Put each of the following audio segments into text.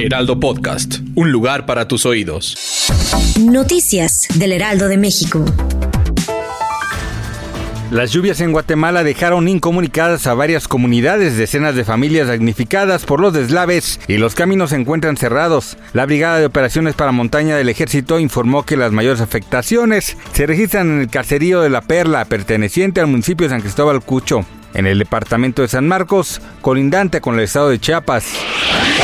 Heraldo Podcast, un lugar para tus oídos. Noticias del Heraldo de México. Las lluvias en Guatemala dejaron incomunicadas a varias comunidades, decenas de familias damnificadas por los deslaves y los caminos se encuentran cerrados. La Brigada de Operaciones para Montaña del Ejército informó que las mayores afectaciones se registran en el caserío de La Perla, perteneciente al municipio de San Cristóbal Cucho en el departamento de San Marcos, colindante con el estado de Chiapas.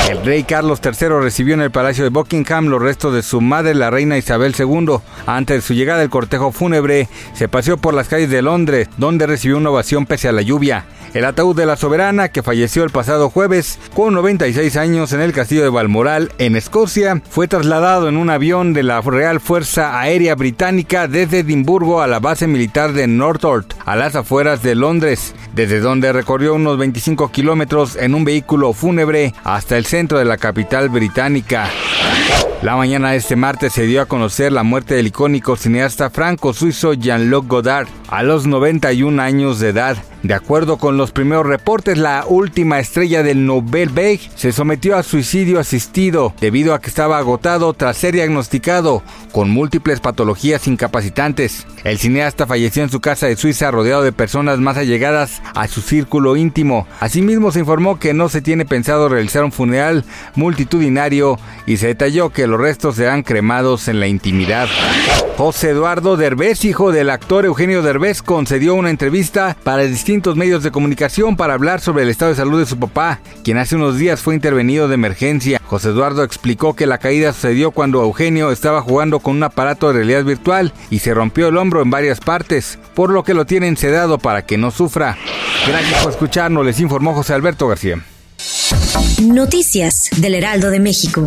El rey Carlos III recibió en el Palacio de Buckingham los restos de su madre, la reina Isabel II. Antes de su llegada, el cortejo fúnebre se paseó por las calles de Londres, donde recibió una ovación pese a la lluvia. El ataúd de la soberana, que falleció el pasado jueves con 96 años en el castillo de Balmoral, en Escocia, fue trasladado en un avión de la Real Fuerza Aérea Británica desde Edimburgo a la base militar de Northolt, a las afueras de Londres, desde donde recorrió unos 25 kilómetros en un vehículo fúnebre hasta el centro de la capital británica. La mañana de este martes se dio a conocer la muerte del icónico cineasta franco-suizo Jean-Luc Godard a los 91 años de edad. De acuerdo con los primeros reportes, la última estrella del Nobel Beige se sometió a suicidio asistido debido a que estaba agotado tras ser diagnosticado con múltiples patologías incapacitantes. El cineasta falleció en su casa de Suiza rodeado de personas más allegadas a su círculo íntimo. Asimismo se informó que no se tiene pensado realizar un funeral multitudinario y se detalló que los restos serán cremados en la intimidad. José Eduardo Derbez, hijo del actor Eugenio Derbez, concedió una entrevista para distintos medios de comunicación para hablar sobre el estado de salud de su papá, quien hace unos días fue intervenido de emergencia. José Eduardo explicó que la caída sucedió cuando Eugenio estaba jugando con un aparato de realidad virtual y se rompió el hombro en varias partes, por lo que lo tienen sedado para que no sufra. Gracias por escucharnos, les informó José Alberto García. Noticias del Heraldo de México.